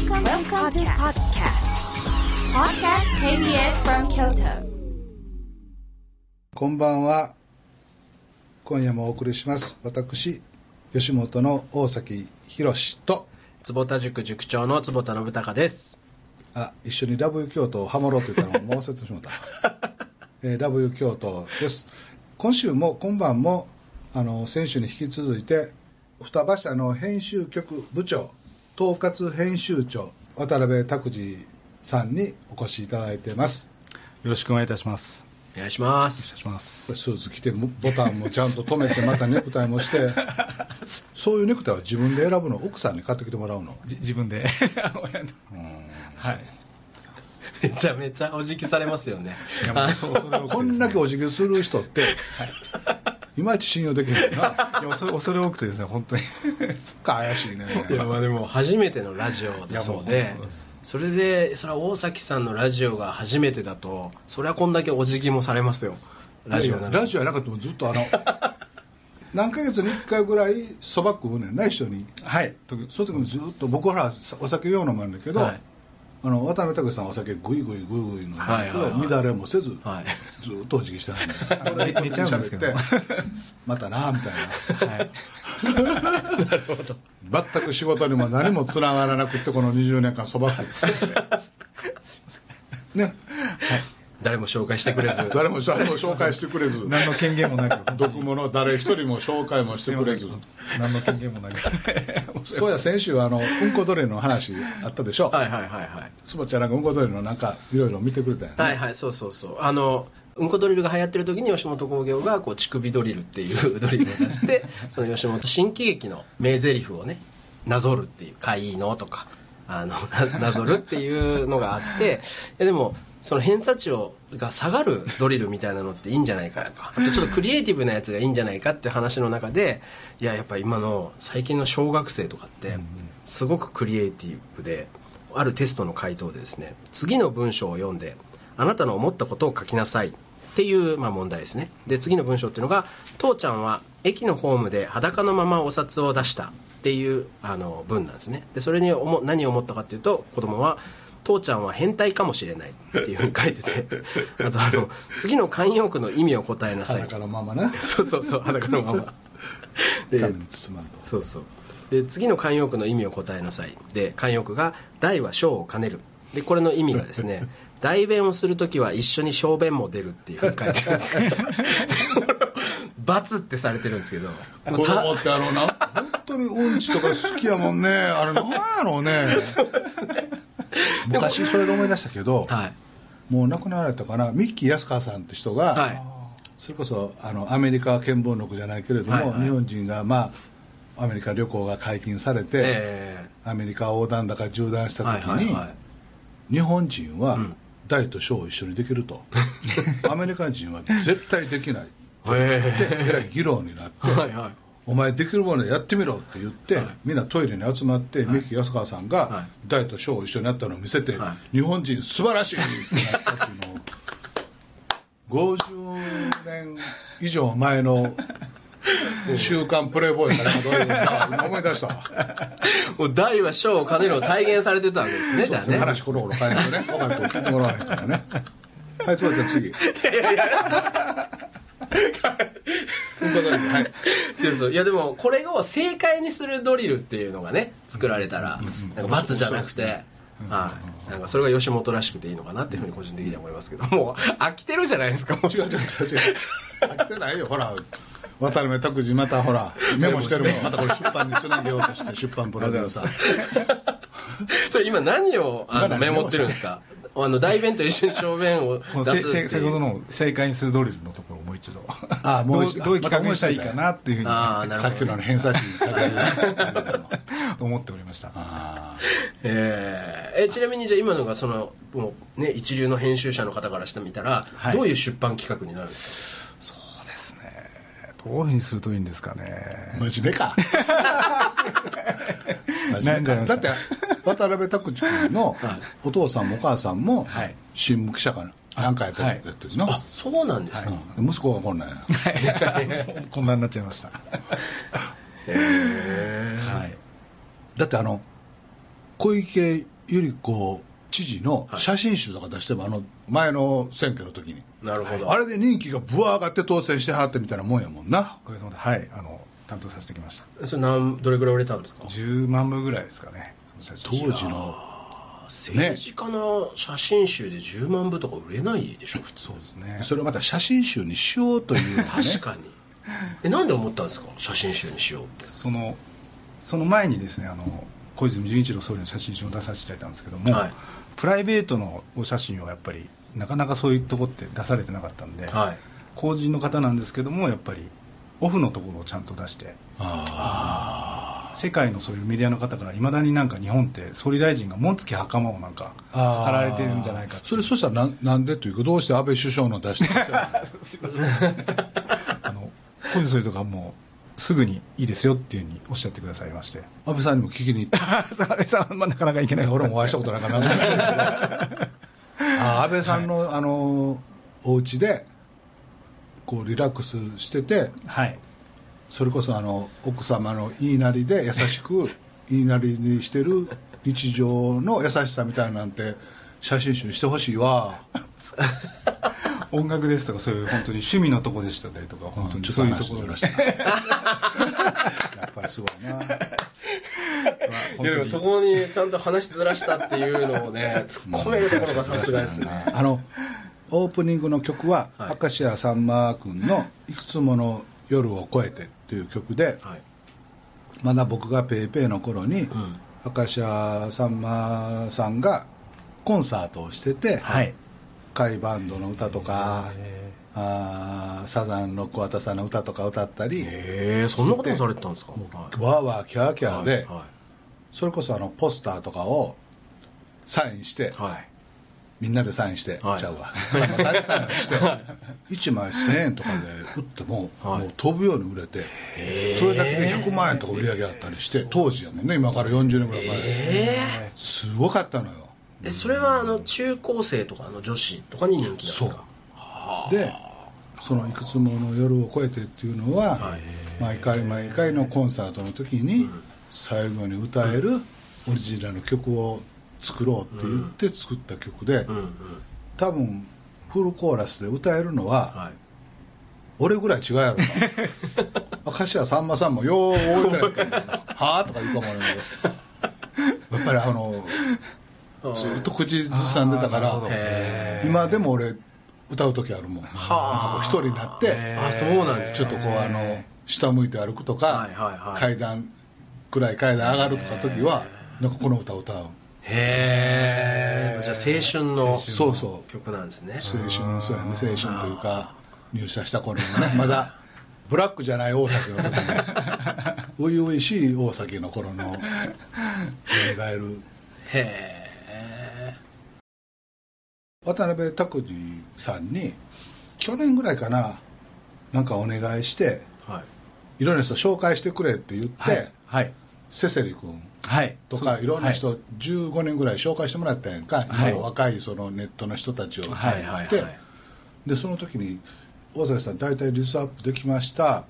Welcome, Welcome to podcast. Podcast KBS from Kyoto. こんばんは。今夜もお送りします。私、吉本の大崎宏と、坪田塾塾長の坪田信孝です。あ、一緒に W 京都をハモろうと言ったのをもう忘れてしまった。えー W 京都です。今週も、今晩も、あの、先週に引き続いて、双葉社の編集局部長、統括編集長、渡辺拓司さんにお越しいただいてます。よろしくお願いいたします。お願いします。します。スーツ着てボタンもちゃんと止めてまたネクタイもしてそういうネクタイは自分で選ぶの？奥さんに買ってきてもらうの？じ自分で。はい。めちゃめちゃお辞儀されますよね。こんだけお辞儀する人って、い、まいち信用できないな。いや恐れ恐れ多くてですね、本当に。そっか怪しいね。いやまあでも初めてのラジオだそうで。それでそれは大崎さんのラジオが初めてだとそれはこんだけお辞儀もされますよ。ラジオラジオやなかったもずっとあの 何ヶ月に1回ぐらいそば食うねん。な一緒に。はい。とその時もずっと僕はお酒用のもあるんだけど、はいあの渡辺拓さんはお酒グイグイグイグイ飲んだけど、はいはい。はい乱れもせず、はい。ずっとお辞儀してはんねん寝寝ちゃうんですけど。喋ってまたなみたいな。はい。全く仕事にも何もつながらなくてこの20年間そば食ってね誰も紹介してくれず。誰も誰も紹介してくれず。何の権限もなく。毒物誰一人も紹介もしてくれず。何の権限もなく。そうや先週あのうんこドリルの話あったでしょ？はいはいはいはい。つぼちゃんなんかうんこドリルのなんかいろいろ見てくれたよね、はいはいそうそうそう。あのうんこドリルが流行ってる時に吉本興業がこう乳首ドリルっていうドリルを出して その吉本新喜劇の名台詞をねなぞるっていう「かいいの?」とかあのななぞるっていうのがあってでもその偏差値をが下がるドリルみたいなのっていいんじゃないかとか。あとちょっとクリエイティブなやつがいいんじゃないかっていう話の中でいややっぱ今の最近の小学生とかってすごくクリエイティブであるテストの回答でですね次の文章を読んであなたの思ったことを書きなさいっていう、まあ、問題ですね。で次の文章っていうのが「父ちゃんは駅のホームで裸のままお札を出した」っていうあの文なんですね。でそれに思何を思ったかっていうと子供は「父ちゃんは変態かもしれない」っていうふうに書いてて あとあの「次の慣用句の意味を答えなさい」裸のままな。そうそうそう裸のまま。でそうそう。で次の慣用句の意味を答えなさい。で慣用句が「大は小を兼ねる」でこれの意味がですね 代弁をするときは一緒に小便も出るっていうふうに書いてるんです よ罰ってされてるんですけど。子供ってあのな。本当にうんちとか好きやもんね。あれなんやろうね。昔それで思い出したけど、はい。もう亡くなられたかなミッキー安川さんって人が、はい。それこそあのアメリカ見聞録じゃないけれども、はいはい。日本人がまあアメリカ旅行が解禁されて、えアメリカ横断だか縦断した時に、はいはいはい。日本人はん。大と小を一緒にできると、アメリカ人は絶対できないえらい議論になって、えはいはい。お前できるものやってみろって言って、はい。みんなトイレに集まって、ミッキー安川さんが、はい。大と小を一緒になったのを見せて、は日本人素晴らしいってなったっていうのを 50年以上前の「週刊プレイボーイ」かなんかどういうの思い出した大は小を兼ねるを体現されてたわけですねじゃあね。話コロコロ変えないとね若い子聞いてもらわないからね。はいつばちゃん次。うんこドリルはい。そうそう。いやでもこれを正解にするドリルっていうのがね作られたらなんか罰じゃなくてはい。なんかそれが吉本らしくていいのかなっていうふうに個人的には思いますけどもう飽きてるじゃないですかもう。違う違う違う違う。飽きてないよほら。渡辺拓司またほらメモしてるもん。またこれ出版につなげようとして出版プロデューサー。それ今何をあのメモってるんですか？あの大弁と一緒に小便を出す先ほどの正解にするドリルのところをもう一度。あ もう一度どうどういう企画にしたらいいかなっていうふうにさっきの偏差値に下げる思っておりました。あ えーえちなみにじゃあ今のがそのもう、ね、一流の編集者の方からしてみたら、はいどういう出版企画になるんですそうですね。どういうふうにするといいんですかね。ー真面目 か。真面目か。だって渡辺拓司君の はい。お父さんもお母さんもはい。新聞記者かな。何かやってるはいやってるあそうなんですか、うん。息子がこんなんや。こんなになっちゃいました。へえはい。だってあの小池百合子知事の写真集とか出しても、あの前の選挙の時に。なるほど。あれで人気がぶわ上がって当選してはってみたいなもんやもんな。おかげさまではい。あの担当させてきました。それなんどれぐらい売れたんですか？10万部ぐらいですかね。当時の政治家の写真集で10万部とか売れないでしょ普通。そうですね。それをまた写真集にしようというね。確かに。えなんで思ったんですか？写真集にしようって。そのその前にですねあの小泉純一郎総理の写真集を出させていただいたんですけども、はいプライベートのお写真をやっぱりなかなかそういうとこって出されてなかったんで、はい。公人の方なんですけどもやっぱりオフのところをちゃんと出してあ世界のそういうメディアの方からいまだになんか日本って総理大臣が紋付き袴をなんかあ貼られてるんじゃないかそれそしたらなんなんでというかどうして安倍首相の出して すいません。あの小泉総理とかもうすぐにいいですよっていうふうにおっしゃってくださいまして。安倍さんにも聞きに行って。安倍さんはまあなかなかいけない俺もお会いしたことないからなんともないけどあ安倍さんの、あのお家でこうリラックスしててはい。それこそあの奥様の言いなりで優しく 言いなりにしてる日常の優しさみたいなんて写真集してほしいわ 音楽ですとかそういう本当に趣味のとこでしたりとか本当にちょっとそういうところやっぱりすごいな いやでもそこにちゃんと話しずらしたっていうのをね突っ込めるところがさすがですね。あのオープニングの曲は、はい。明石家さんま君の「いくつもの夜を越えて」っていう曲ではい。まだ僕がペイペイの頃に、うん。明石家さんまさんがコンサートをしてて、はい甲斐バンドの歌とか、あーサザンの桑田さんの歌とか歌ったり、へえそんなこともされてたんですか？はい。わーわーキャーキャーで、はそれこそあのポスターとかをサインして、いはい。みんなでサインして、はい。ちゃうわ。サインして 1枚1000円とかで売っても,、はい。もう飛ぶように売れてそれだけで100万円とか売り上げあったりして当時やもんね今から40年ぐらい前、えすごかったのよ。ーえそれはあの中高生とかの女子とかに人気なんですか？でその「いくつもの夜を越えて」っていうのは、はい。毎回毎回のコンサートの時に最後に歌えるオリジナルの曲を作ろうって言って作った曲で、多分フルコーラスで歌えるのは、はい。俺ぐらい違うやろな。明石家さんまさんもよう覚えてないけど「はあ?」とか言うかもわからんけど。やっぱりあのずっと口ずさんでたから今でも俺歌う時あるもん。一人になってあそうなんですちょっとこうあの下向いて歩くとか、階段暗い階段上がるとか時はなんかこの歌歌う。へえじゃあ青春のそうそう。曲なんですね。青春そうやね。青春というか入社した頃のね。まだブラックじゃない大崎の時に 初々しい大崎の頃の蘇るへえ渡辺拓司さんに去年ぐらいかななんかお願いしてはい。いろんな人紹介してくれって言って、はいはい。セセリ君はい。とかそういろんな人、はい。15年ぐらい紹介してもらったやんか、はい。今の若いそのネットの人たちを、はいはいではい。でその時に大崎さん大体リストアップできました。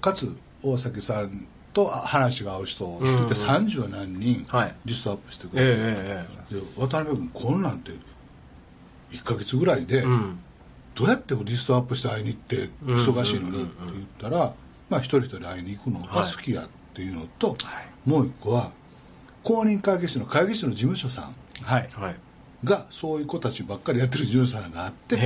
かつ大崎さんと話が合う人を言ってうん。30何人はい。リストアップしてくええれて、え。で渡辺君こんなんて1ヶ月ぐらいで、えうん。どうやってリストアップして会いに行ってうん。忙しいのにって言ったら、まあ、一人一人会いに行くのが好きやっていうのと、はい。もう一個は公認会計士の会計士の事務所さんはい。はい。がそういう子たちばっかりやってる事務所さんがあってへ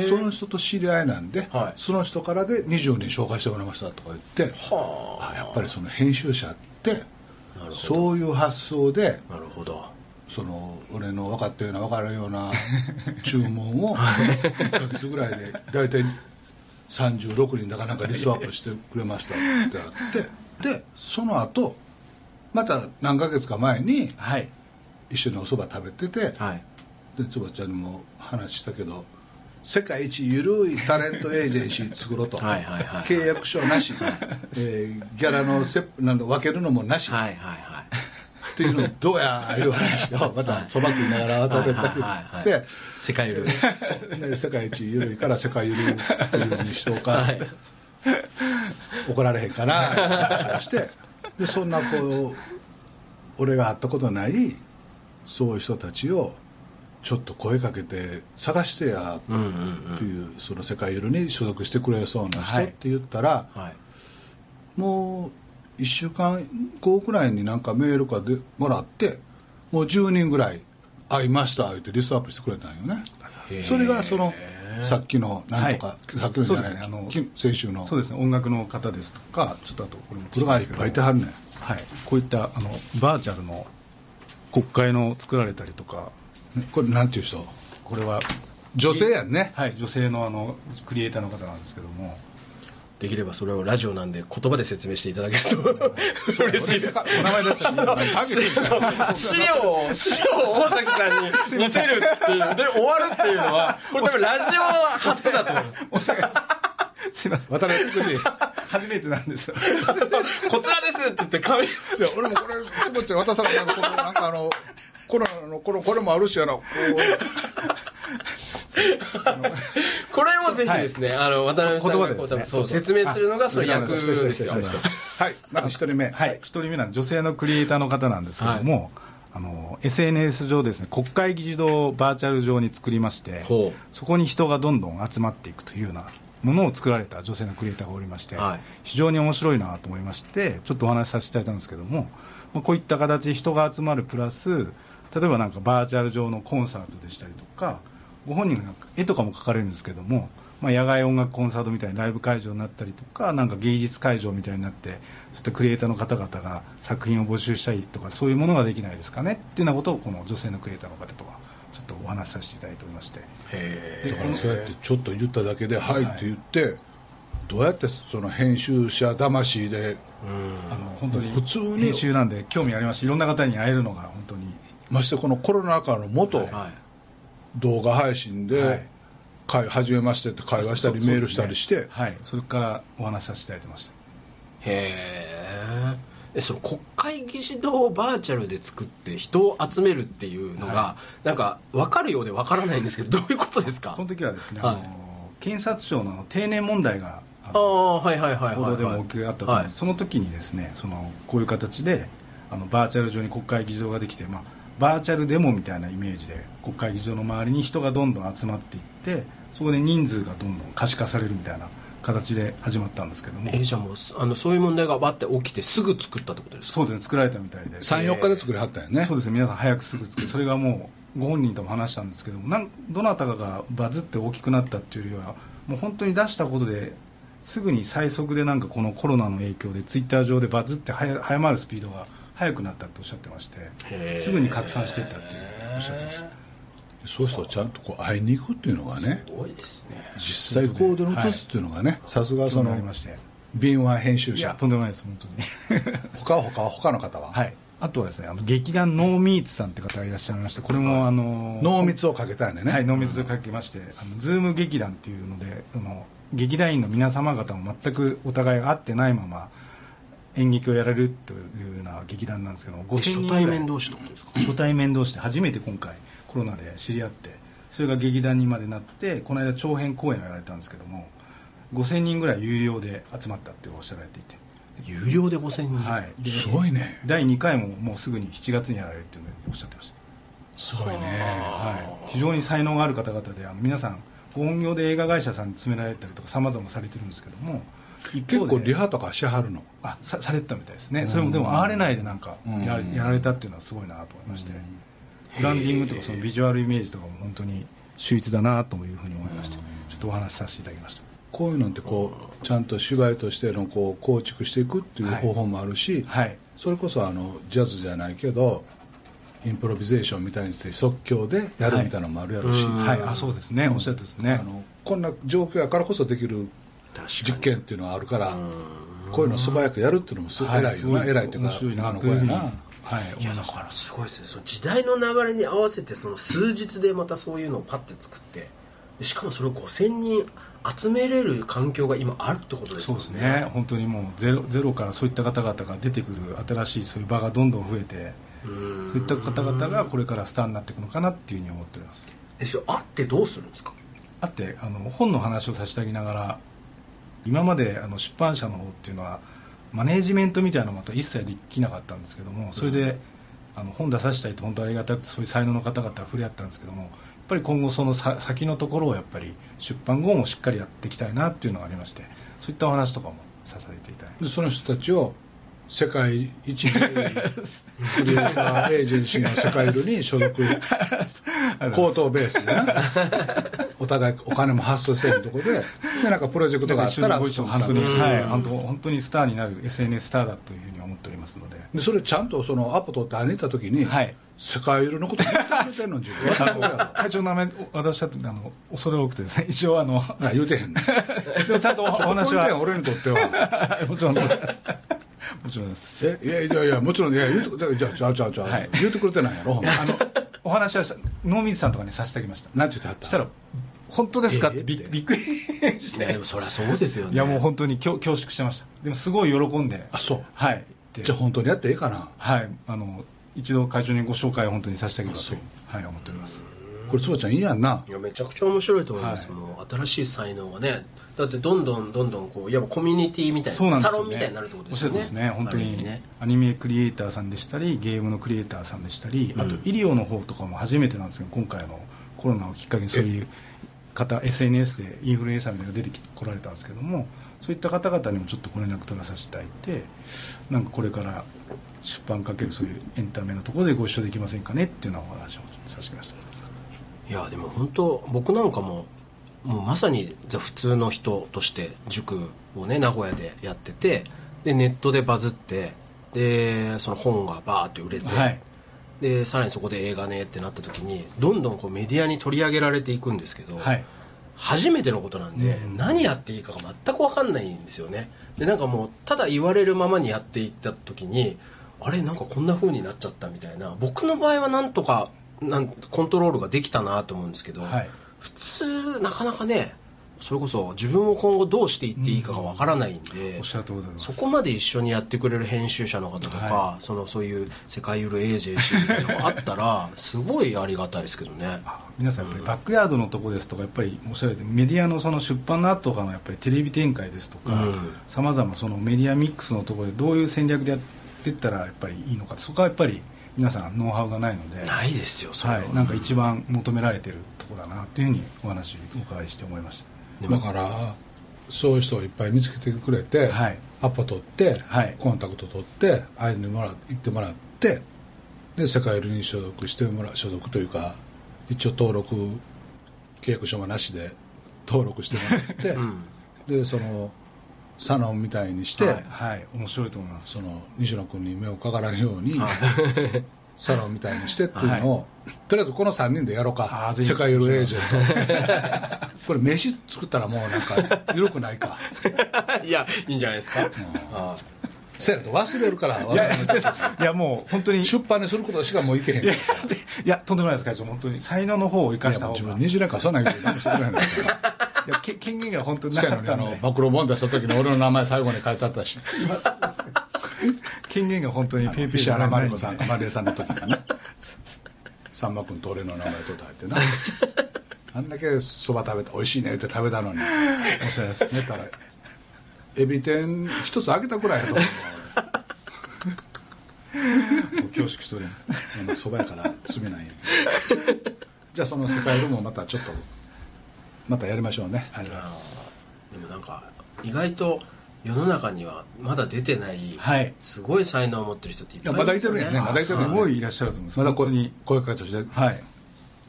えその人と知り合いなんで、はい。その人からで20人紹介してもらいましたとか言ってはあ。あやっぱりその編集者ってそういう発想でなるほどその俺の分かったような分からんような 注文を1ヶ月ぐらいで大体36人だかなんかリストアップしてくれましたってあってでその後また何ヶ月か前にはい。一緒にお蕎麦食べててはい。で坪ちゃんにも話したけど世界一ゆるいタレントエージェンシー作ろうと。はいはいはい契約書なし、えーギャラのせなんだ分けるのもなし、はいはいはいっていうのどうやいう話をまたそば食いながら渡辺はい拓はいはい言って世界ルールそう。ね世界一ゆるいから世界ゆるいっていうのにしようか、はい。怒られへんかな。って話をして。でそんなこう俺が会ったことないそういう人たちをちょっと声かけて探してやうんうんうん。っていう、その世界ゆるに所属してくれそうな人はいって言ったら、はい。もう1週間後くらいになんかメールかでもらってもう10人ぐらい会いました言ってリストアップしてくれたんよね。それがそのさっきのなんとか、はい。さっきのじゃない、そうですね。あのき先週の。そうですね。音楽の方ですとかちょっとあとこれもこれがいっぱいいてはるねん。はい、こういったあのバーチャルの国会の作られたりとか。これなんていう人？これは女性やんね。はい女性のあのクリエイターの方なんですけどもできればそれをラジオなんで言葉で説明していただけると 嬉しいです。お名前出したら資料を資料を大崎さんに見せるっていうで終わるっていうのはこれ多分ラジオ初だと思います。すいません。渡辺福士初めてなんです。よこちらですって言って紙いや俺もこれつぼって渡さななんかこのなんかあのコロナのこのこれもあるしやなこ これをぜひですね、あの渡辺さんがこうそう説明するのがそれ役うですよはい。まず一人目。はい、一人目なん女性のクリエイターの方なんですけども、あの SNS 上ですね国会議事堂をバーチャル上に作りましてほそこに人がどんどん集まっていくというようなものを作られた女性のクリエイターがおりまして、はい。非常に面白いなと思いましてちょっとお話しさせていただいたんですけども、まあ、こういった形人が集まるプラス例えばなんかバーチャル上のコンサートでしたりとかご本人がなんか絵とかも描かれるんですけども、まあ、野外音楽コンサートみたいなライブ会場になったりとかなんか芸術会場みたいになってそういったクリエイターの方々が作品を募集したりとかそういうものができないですかねっていうようなことをこの女性のクリエイターの方とはちょっとお話しさせていただいておりまして。へだからそうやってちょっと言っただけで「はい」って言ってどうやってその編集者魂であの本当に普通に編集なんで興味ありましていろんな方に会えるのが本当に。ましてこのコロナ禍の元はい動画配信はでい「会初めまして」って会話したりメールしたりしてはい。それからお話しさせていただいてました。へええその国会議事堂をバーチャルで作って人を集めるっていうのが、はなんか分かるようで分からないんですけどどういうことですか？この時はですね、はい。あの検察庁の定年問題があはいはいはいはい、報道でも大きくあったと思うんです、その時にですねそのこういう形であのバーチャル上に国会議事堂ができて、まあ、バーチャルデモみたいなイメージで国会議事堂の周りに人がどんどん集まっていってそこで人数がどんどん可視化されるみたいな形で始まったんですけども。えーじゃあもうあのそういう問題がバッて起きてすぐ作ったってことですか？そうですね作られたみたいで。34日で作りはったよね。そうですね皆さん早くすぐ作る。それがもうご本人とも話したんですけどもなんどなたかがバズって大きくなったっていうよりはもう本当に出したことですぐに最速でなんかこのコロナの影響でツイッター上でバズって早早まるスピードが速くなったっておっしゃってましてすぐに拡散していったっていうおっしゃってました。そういう人をちゃんとこう会いに行くっていうのがねすごいですね。実際行動に移すっていうのがねさすがそそうのなりまして敏腕編集者。とんでもないです本当に。他は他は他の方は？はい。あとはですねあの劇団ノーミーツさんって方がいらっしゃいましてこれもあの NO 密をかけたんでね。はい、 NO 密をかけまして、あのズーム劇団っていうので、あの劇団員の皆様方も全くお互いが会ってないまま演劇をやられるというような劇団なんですけども、え5000人初ぐらい対面同士ってことですか？初対面同士で初めて今回コロナで知り合って、それが劇団にまでなって、この間長編公演をやられたんですけども、5000人ぐらい有料で集まったっておっしゃられていて、有料で5000人？はい、ですごいね。第2回ももうすぐに7月にやられるっていうのをおっしゃってました。すごいね。はい、非常に才能がある方々であの皆さん本業で映画会社さんに詰められたりとかさまざまされてるんですけども一結構リハとかしはるの？あさされてたみたいですね。それもでも会われないでなんかうん。や,、やられたっていうのはすごいなと思いまして、ブランディングとかそのビジュアルイメージとかも本当に秀逸だなというふうに思いまして。ちょっとお話しさせていただきました。こういうのってこうちゃんと芝居としてのこう構築していくっていう方法もあるし、はい。それこそあのジャズじゃないけどインプロビゼーションみたいにして即興でやるみたいなのもあるやろし、はいはい。あそうですね。おっしゃってですね。あのこんな状況やからこそできる実験っていうのがあるからこういうの素早くやるっていうのもすごい偉い。よな、はい偉いっていうかあの子やな。はい。いやだからすごいですね。その時代の流れに合わせてその数日でまたそういうのをパッて作ってでしかもそれを5000人集めれる環境が今あるってことですそうですね。本当にもうゼロゼロからそういった方々が出てくる新しいそういう場がどんどん増えてそうそういった方々がこれからスターになっていくのかなっていうふうに思っております。えそれ会ってどうするんですか？あってあの本の話をさせてあげながら今まであの出版社の方っていうのはマネージメントみたいなのまた一切できなかったんですけどもそれであの本出させたいと本当ありがたくてそういう才能の方々は触れ合ったんですけどもやっぱり今後そのさ先のところをやっぱり出版後もしっかりやっていきたいなっていうのがありましてそういったお話とかもさせていただいて。でその人たちを世界一のクリエイターエージェンシーの世界ルに所属。口頭ベースでなお互いお金も発送せるところででなんかプロジェクトがあったら本当に、はい、本当にスターになる SNS スターだというふうに思っておりますので。でそれちゃんとそのアポ取って会いた時に、はい。世界ルのこと言ってくれてんの会長の名前私だってあの恐れ多くてですね一応 あのあ言うてへんね んでもちゃんとおお話は。俺にとっては。もちろんもちろんです。えいやいやいやもちろんいや言うてじゃあじゃあじゃあじゃあ、はい。言うてくれてないやろほんま。あのお話はした濃水さんとかにさせてあげましたなんて言ってはったそしたら本当ですか？って。びええびっくりしいやてでもそりゃそうですよね。いやもう本当に恐恐縮してました。でもすごい喜んで。あそう。はい。でじゃあ本当にやっていいかな。はい。あの一度会長にご紹介を本当にさせてあげればとはい思っておりますこれつばちゃんいいやんな。いやめちゃくちゃ面白いと思います、はい。もう新しい才能がねだってどんどんどんどんこういわばコミュニティみたいななね、サロンみたいになるってことですよね。ですね本当に。ね。アニメクリエイターさんでしたりゲームのクリエイターさんでしたり、あとうん医療の方とかも初めてなんですけど今回のコロナをきっかけにそういう方 SNS でインフルエンサーみたいなのが出てき来られたんですけどもそういった方々にもちょっとご連絡取らさせていただいてなんかこれから出版かけるそういうエンタメのところでご一緒できませんかねっていうようなお話をさせてましたいやでも本当僕なんかももうまさにじゃあ普通の人として塾をね名古屋でやっててでネットでバズってでその本がバーって売れて、はい。でさらにそこで映画ねってなった時にどんどんこうメディアに取り上げられていくんですけど、はい。初めてのことなんで、うん。何やっていいかが全く分かんないんですよね。でなんかもうただ言われるままにやっていった時にあれなんかこんな風になっちゃったみたいな僕の場合はなんとかなんコントロールができたなと思うんですけど、はい。普通なかなかねそれこそ自分を今後どうしていっていいかが分からないんで、おっしゃるとおりでございます。そこまで一緒にやってくれる編集者の方とか、はそのそういう世界ユーロエージェンシーみたいなのがあったら すごいありがたいですけどね。あ皆さんやっぱりバックヤードのとこですとかやっぱりおっしゃられてメディアのその出版の後とかのやっぱりテレビ展開ですとかうん。さまざまそのメディアミックスのところでどういう戦略でやっていったらやっぱりいいのかそこはやっぱり皆さんノウハウがないのでないですよそれは、はい、なんか一番求められてるところだなというふうにお話をお伺いして思いましでもだからそういう人をいっぱい見つけてくれて、はい。アポ取って、はい。コンタクト取って会いにもら行ってもらってで世界ルに所属してもらう所属というか一応登録契約書もなしで登録してもらって、うん。でそのサロンみたいにして、たはい、はい、面白いと思います。その西野君に目をかからんように、はい。サロンみたいにしてっていうのを、とりあえずこの3人でやろうあか世界ユーロエージェント。これ名刺作ったらもうなんか緩くないか。いやいいんじゃないですか、あせやと忘れるからいやいやもう本当に。い出版にすることしかもういけへんから。やいやとんでもないです会長。本当に。才能の方を生かした方が。自分20年間そんなん言うて何もしてくれへんからいやけ権限が本当になかったの暴露本出した時に俺の名前最後に書いてあったし。権限が本当にペイペイ石じゃないんで。さんかまりえさんの時にね。さんま君と俺の名前とって入ってな。あんだけそば食べた美味しいねって食べたのに。おっしゃいます寝たらエビ天一つ開けたくらいやと思う。恐縮しております。そばやから罪ないじゃあその世界ルもまたちょっとまたやりましょうね。ありがとうございます。でもなんか意外と世の中にはまだ出てない、はい。すごい才能を持ってる人っていっぱいいやまだいてるんやね。まだいてするんやねごいいらっしゃると思います。まだこ本当に声かけとしてはい。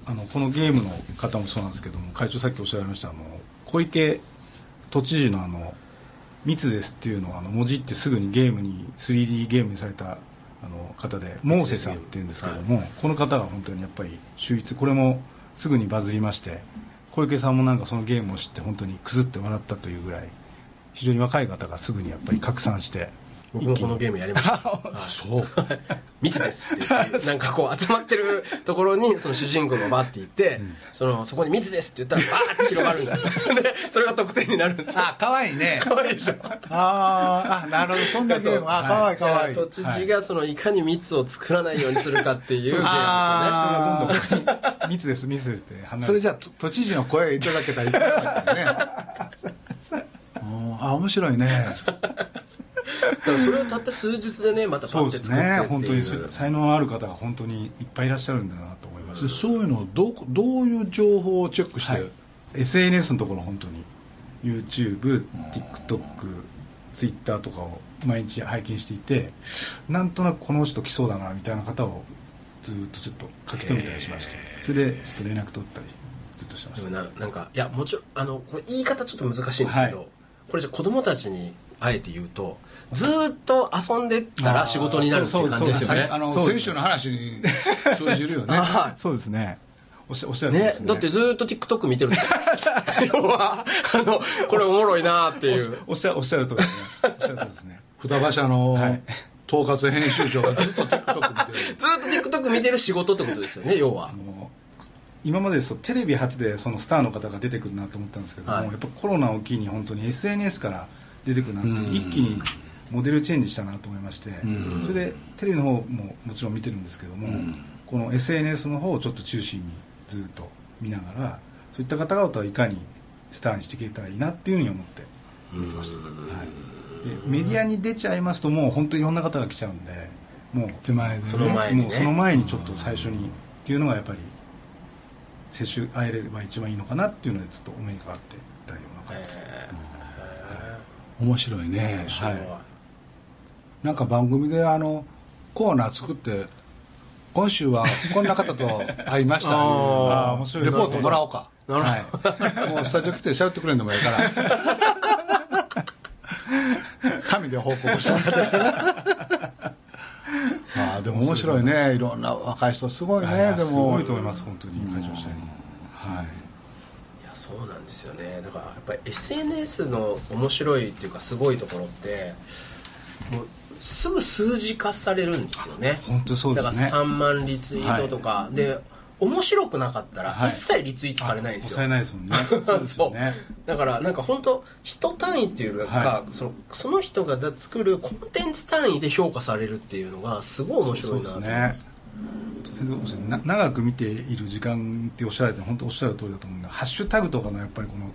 あのこのゲームの方もそうなんですけども会長さっきおっしゃられましたあの小池都知事のあの「密です」っていうのをあの文字ってすぐにゲームに 3D ゲームにされたあの方でモーセさんっていうんですけども、この方が本当にやっぱり秀逸。これもすぐにバズりまして小池さんもなんかそのゲームを知って本当にくすって笑ったというぐらい非常に若い方がすぐにやっぱり拡散して僕もこのゲームやりました、はい。そう密ですって言って なんかこう集まってるところにその主人公がバーって言って、そのそこに密ですって言ったらバーって広がるんですよ。でそれが得点になるんですよあ可愛いね。可愛いでしょ。あーあなるほど。そんなゲーム。あ可愛い可愛い。都知事がそのいかに密を作らないようにするかっていうゲームですよね。人がどんどん密です密ですって。離それじゃあ都都知事の声いただけたらいいねうん あ面白いねからそれをたった数日でねまたパッて作ってねっていう。本当に才能ある方が本当にいっぱいいらっしゃるんだなと思いましたでそういうのをどうどういう情報をチェックして、はい。SNS のところ本当に YouTube、TikTok、Twitter とかを毎日拝見していてなんとなくこの人来そうだなみたいな方をずっとちょっと書き留めたりしまして。それでちょっと連絡取ったりずっとしてました。でもななんかいやもちろんあのこれ言い方ちょっと難しいんですけど、はい。これじゃ子供たちにあえて言うとずーっと遊んでったら仕事になるっていう感じですよね。あの先週の話に通じるよね。はそうですね。おっしゃおっしゃるとりですね。だってずーっと TikTok 見てるって要はあのこれおもろいなっていう。おっしゃおっしゃるとりですね。おっしゃるとりですね。双葉社のはい。統括編集長がずっと TikTok 見てる。ずーっと TikTok 見てる仕事ってことですよね要は。今までですとテレビ初でそのスターの方が出てくるなと思ったんですけども、はい。やっぱコロナを機に本当に SNS から出てくるなってうん。一気にモデルチェンジしたなと思いましてうん。それでテレビの方ももちろん見てるんですけどもうん。この SNS の方をちょっと中心にずっと見ながらそういった方々をいかにスターにしていけたらいいなっていうふうに思って見てました、はい、でメディアに出ちゃいますともう本当にいろんな方が来ちゃうんでもう手前でねその前その前にちょっと最初にっていうのがやっぱり接種会えれば一番いいのかなっていうのでずっとお目にかかっていたような感じですね、面白いね。はなんか番組であのコーナー作って今週はこんな方と会いました。あー面白いレポートもらおうか。はい。もうスタジオ来て喋ってくれんでもいいから。紙で報告してもらって。ああでも面白いね。いろんな若い人すごいね。でも。すごいと思います本当に。会場者に。はい。いやそうなんですよね。だからやっぱり SNS の面白いっていうかすごいところってもうすぐ数字化されるんですよね。本当そうですね。だから3万リツイートとか、で面白くなかったらはい。一切リツイートされないんですよ、抑えないですもんね。そうですよね。だからなんか本当人単位っていうか、はそのその人が作るコンテンツ単位で評価されるっていうのがすごい面白いなと思います。先生長く見ている時間っておっしゃられて本当おっしゃる通りだと思うんでハッシュタグとかのやっぱりこの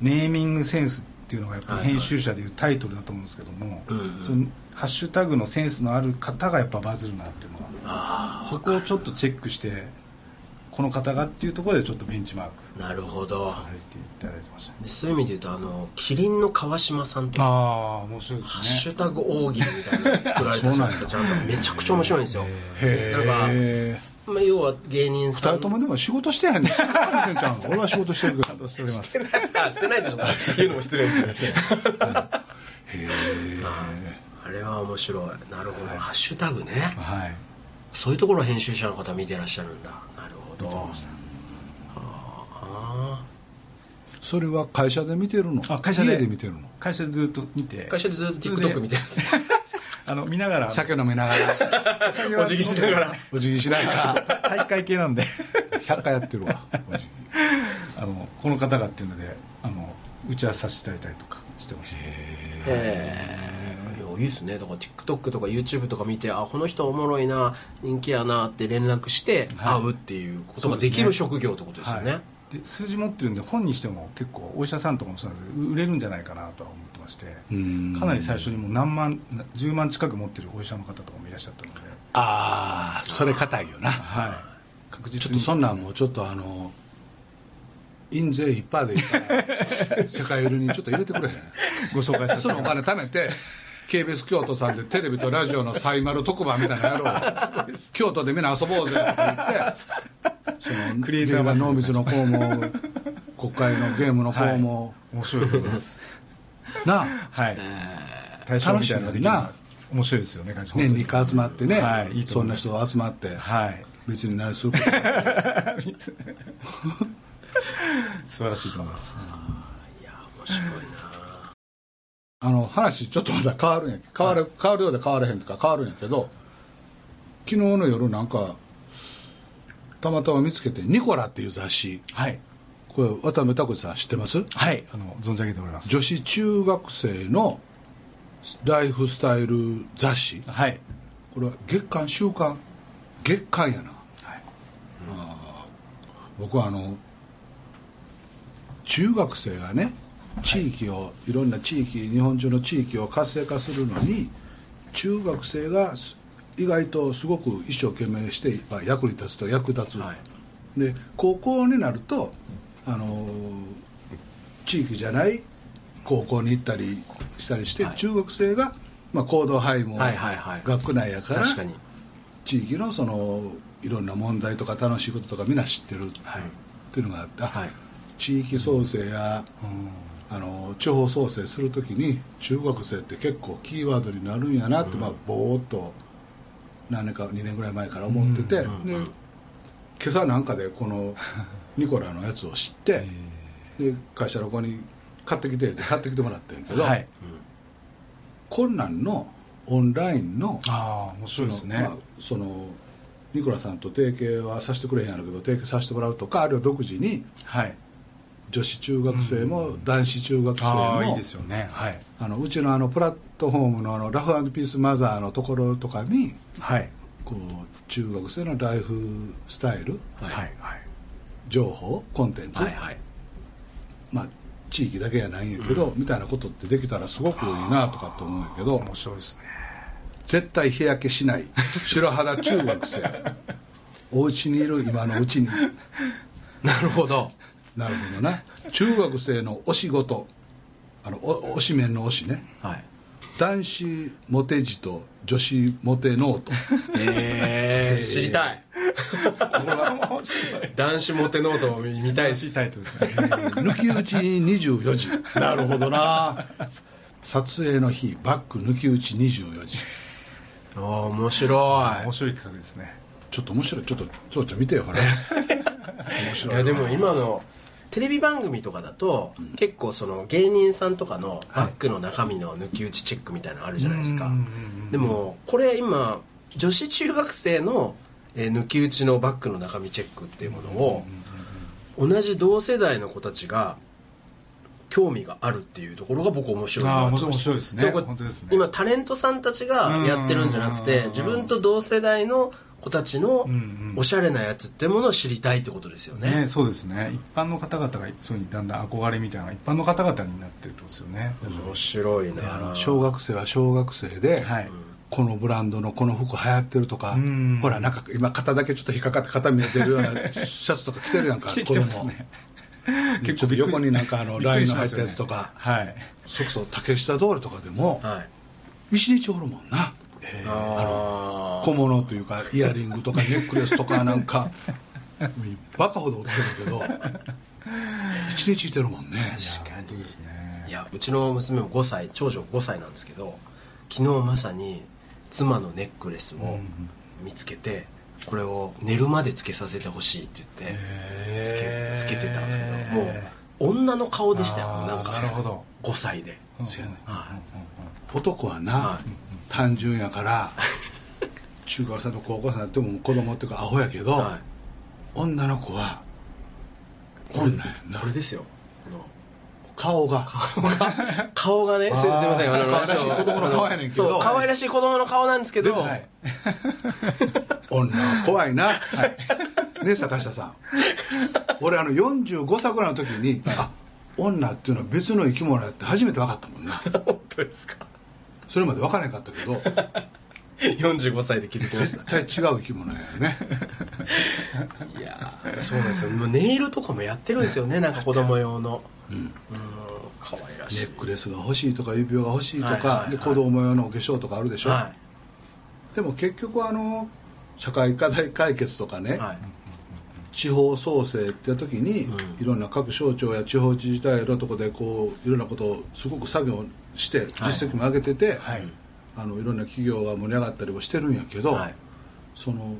ネーミングセンスっていうのがやっぱり編集者でいうタイトルだと思うんですけども、うんうん。そのハッシュタグのセンスのある方がやっぱバズるなっていうのは。あそこをちょっとチェックしてこの方がっていうところでちょっとベンチマーク。あなるほど。させていただいてましたね。でそういう意味で言うとあのキリンの川島さんとか。ああ面白いですね。ハッシュタグ大喜利みたいなの作られたじゃないですか。ちゃんとめちゃくちゃ面白いんですよ。へえまあ、要は芸人二さん人ともでも仕事してへんねん。俺は仕事してるけどしておりますしてない。あしてないでしょ。言うのも失礼ですね。へえあれは面白い。なるほど、ハッシュタグね。はい。そういうところを編集者の方見てらっしゃるんだ。なるほど。見てましたあそれは会社で見てるの？あ会社で。見てるの？会社でずっと見て。ー会社でずっと TikTok 見てるんです あの見ながら。酒飲みながら。お辞儀しながら。お辞儀しながら。大会系なんで。100回やってるわ。あのこの方がっていうのであの打ち合わせさせていただいたりとかしてました。ええいやいいですね。だから TikTok とか YouTube とか見てあこの人おもろいな人気やなって連絡してはい。会うっていうことができる職業ってことですよね。はい。で数字持ってるんで本にしても結構お医者さんとかもそうなんですけど売れるんじゃないかなとは思ってましてうん。かなり最初にもう何万10万近く持ってるお医者の方とかもいらっしゃったので、ああそれ硬いよな。はい、確実に。ちょっとそんなんもうちょっとあの印税いっぱいでいいから 世界売りにちょっと入れてくれへん？ご紹介させそのお金貯めて KBS 京都さんでテレビとラジオのサイマル特番みたいなのやろう。京都でみんな遊ぼうぜとか言ってそのクリエイター芸能祭り密の方も国会のゲームの方も、面白いと思います。なあ。はい。え対象みたいなのができる。楽しいのにな。面白いですよね年に1回集まってね、はいいいとそんな人集まって、はい。別に何すること。素晴らしいと思います。いや面白いなあの話ちょっとまた変わるんや変わる変わるようで変わらへんとか変わるんやけど昨日の夜なんかたまたま見つけて「ニコラ」っていう雑誌。はい。これ渡辺拓司さん知ってます？はい。あの存じ上げております。女子中学生のライフスタイル雑誌。はい。これは月刊週刊？月刊やな。はい。僕はあの中学生がね地域を、い、ろんな地域日本中の地域を活性化するのに中学生がす意外とすごく一生懸命してまあ役に立つと役立つ、はい。で高校になるとあのー地域じゃない高校に行ったりしたりして、はい。中学生が、まあ、行動範囲もはいはいはい。学区内やから、確かに。地域のそのいろんな問題とか楽しいこととかみんな知ってるっはいていうのがあって、あはい。地域創生やあの地方創生するときに中学生って結構キーワードになるんやなって、まあ、ぼーっと何年か2年ぐらい前から思ってて、うん。うん。うんで今朝なんかでこの ニコラのやつを知って、で会社の子に買ってきてって買ってきてもらってんけど、はい。困難のオンラインのああ面白いですね、その,、まあ、そのニコラさんと提携はさせてくれへんやろうけど提携させてもらうとかあるいは独自にはい女子中学生も男子中学生もああいいですよね。はい。あのうちのあのプラットフォームのあのラフピースマザーのところとかにはい。こう中学生のライフスタイルはい。はい。はい情報コンテンツ、はいはい。まあ、地域だけじゃないんやけど、みたいなことってできたらすごくいいなとかって思うんやけど面白いですね。絶対日焼けしない白肌中学生。お家にいる今のうちに。なるほどなるほどな。中学生のお仕事。あのお推しメンの推しね。はい。男子モテ字と女子モテノート。えー、知りたい。男子モテノートを見たいしいタイトルです。ね抜き打ち24時。なるほどな。撮影の日バック抜き打ち24時。ああ面白い。面白い企画ですね。ちょっと面白い。ちょっとそうちゃん見てよほら。面い白いやでも今のテレビ番組とかだと、結構その芸人さんとかのバッグの中身の抜き打ちチェックみたいなのあるじゃないですか、うんうんうんでもこれ今女子中学生の、えー抜き打ちのバッグの中身チェックっていうものを、同じ同世代の子たちが興味があるっていうところが僕面白いなと思いすね。ね。今タレントさんたちがやってるんじゃなくうんて自分と同世代の子たちのおしゃれなやつってものを知りたいってことですよね。ね、そうですね。一般の方々がそういうにだんだん憧れみたいなのが一般の方々になってるってことですよね。面白いなの小学生は小学生で、はい。このブランドのこの服流行ってるとか、うんほらなんか今肩だけちょっと引っかかって肩見えてるような シャツとか着てるやんか。来てますね。子供。ちょっと横になんかあのラインの入ったやつとか。はい。それこそ竹下通りとかでもはい。一日おるもんなあー小物というかイヤリングとかネックレスとかなんかバカほど売ってるけど一日いてるもんね。確かにですね。いやうちの娘も5歳長女5歳なんですけど昨日まさに妻のネックレスを見つけて、これを寝るまでつけさせてほしいって言ってつけつけてたんですけどもう女の顔でしたよなんか。なるほど。5歳で。そうやねは男はな、はい単純やから中学生と高校生になっても子供っていうかアホやけど、はい。女の子はこれこれですよ。顔が。顔がね すすいません。可愛らしい子供の顔やねんけど。そう可愛らしい子供の顔なんですけど、はい 女は怖いな、ね坂下さん。俺あの45歳ぐらいの時に、あ女っていうのは別の生き物やって初めて分かったもんな。本当ですかそれまで分からなかったけど。45歳で気づきました。絶対違う生き物やよね。いやーそうなんですよ。ネイルとかもやってるんですよね なんか子供用の。うん。うん可愛らしい。ネックレスが欲しいとか指輪が欲しいとか、はいはいはい。で子供用のお化粧とかあるでしょ、はでも結局あの社会課題解決とかね、いはい地方創生って時に、うん。いろんな各省庁や地方自治体のとこでこういろんなことをすごく作業して実績も上げてて、はい。あのいろんな企業が盛り上がったりもしてるんやけど、はい。その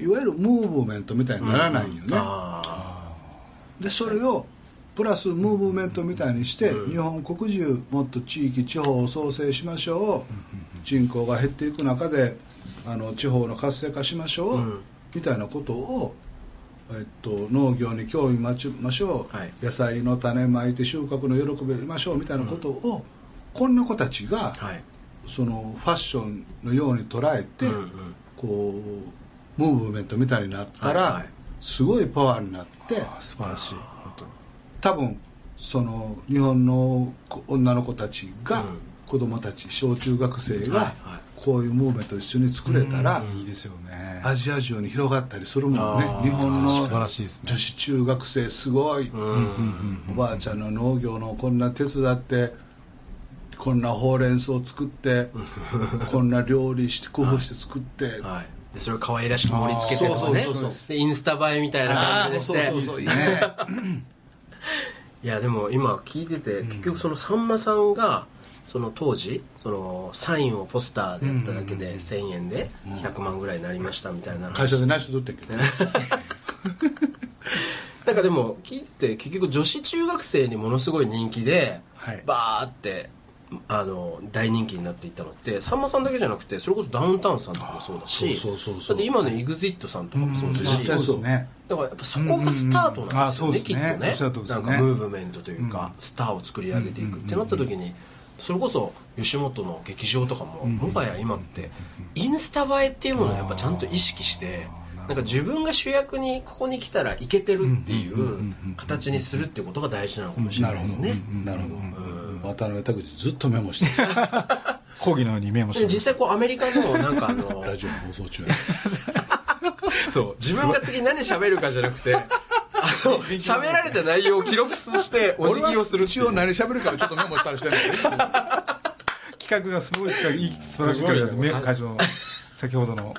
いわゆるムーブメントみたいにならないよね、あでそれをプラスムーブメントみたいにして、うん。日本国中もっと地域地方を創生しましょう、人口が減っていく中であの地方の活性化しましょう、うん。みたいなことを、えっと、農業に興味持ちましょう、はい。野菜の種まいて収穫の喜びを得ましょうみたいなことを、こんな子たちが、ーはい。そのファッションのように捉えて、うんうん。こうムーブメントみたいになったら、はいはい。すごいパワーになって素晴らしい。本当に。多分その日本の子女の子たちが、うん子供たち小中学生がこういうムーブメントを一緒に作れたら、うんいいですよね。アジア中に広がったりするもんね。日本の素晴らしいですね。女子中学生すごい、おばあちゃんの農業のこんな手伝ってこんなほうれん草作って こんな料理して工夫して作って、はい、でそれを可愛らしく盛り付けてとかね。そうそうそうでインスタ映えみたいな感じでして。そうそうそう。いいね。いやでも今聞いてて、結局そのさんまさんがその当時そのサインをポスターでやっただけで1000円で100万ぐらいになりましたみたいな話。会社で内緒取ってんけどね。なんかでも聞いてて結局女子中学生にものすごい人気で、はい。バーってあの大人気になっていったのってさんまさんだけじゃなくてそれこそダウンタウンさんとかもそうだしだって今の EXIT さんとかもそうですし、うんそうですねだからやっぱそこがスタートなんですよね、うんきっとね。ね。なんかムーブメントというか、うんスターを作り上げていくってなった時にそれこそ吉本の劇場とかも、うん。もはや今ってインスタ映えっていうものをやっぱちゃんと意識してなんか自分が主役にここに来たらいけてるっていう形にするっていうことが大事なのかもしれないですね、なるほど、うん渡辺拓司ずっとメモしてる。講義のようにメモしてで実際こうアメリカのなんかあの ラジオの放送中。や そう。自分が次何喋るかじゃなくてあの喋られた内容を記録して お辞儀をする一応何喋るからちょっとメモしたりして企画がすごいいい素晴らしい企画だメ会場の先ほどの